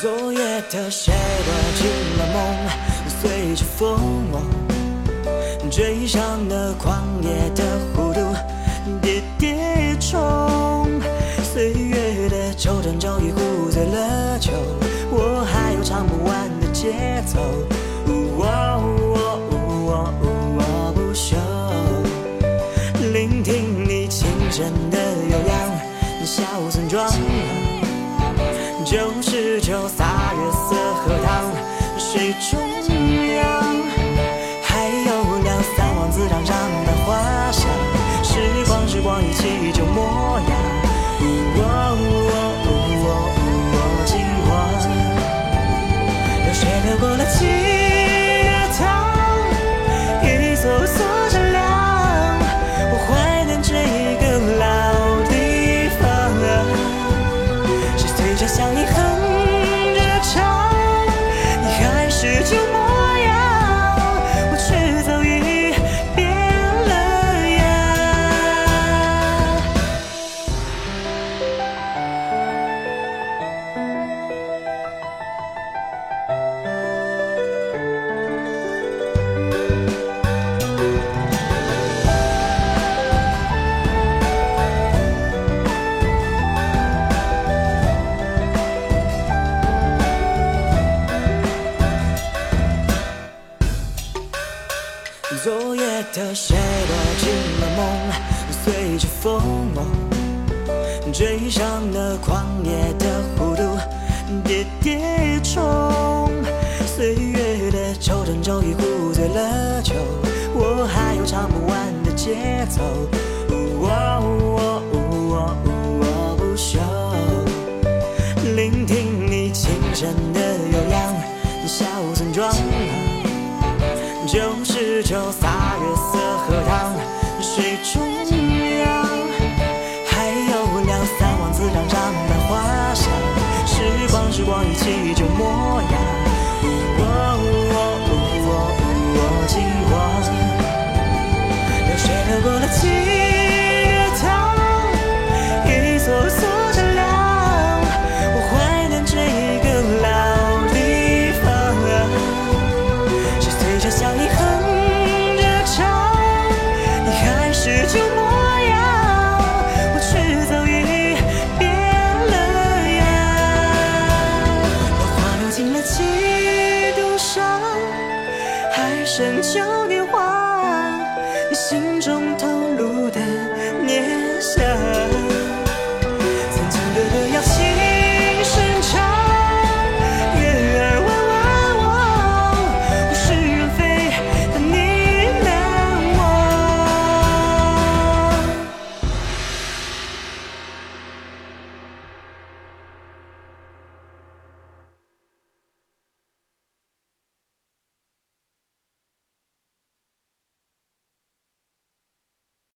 昨夜的谁躲进了梦，随着风追上了狂野的弧度，跌跌冲。岁月的皱褶早已糊醉了酒，我还有唱不完的节奏。我不休，聆听你轻声的悠扬，小村庄。九十九洒昨夜的谁躲进了梦，随着风追上了狂野的弧度，跌跌冲。岁月的皱褶早已糊醉了酒，我还有唱不完的节奏。我不休，聆听你轻声的悠扬，一起就模样。几度伤，还剩旧年华，心中。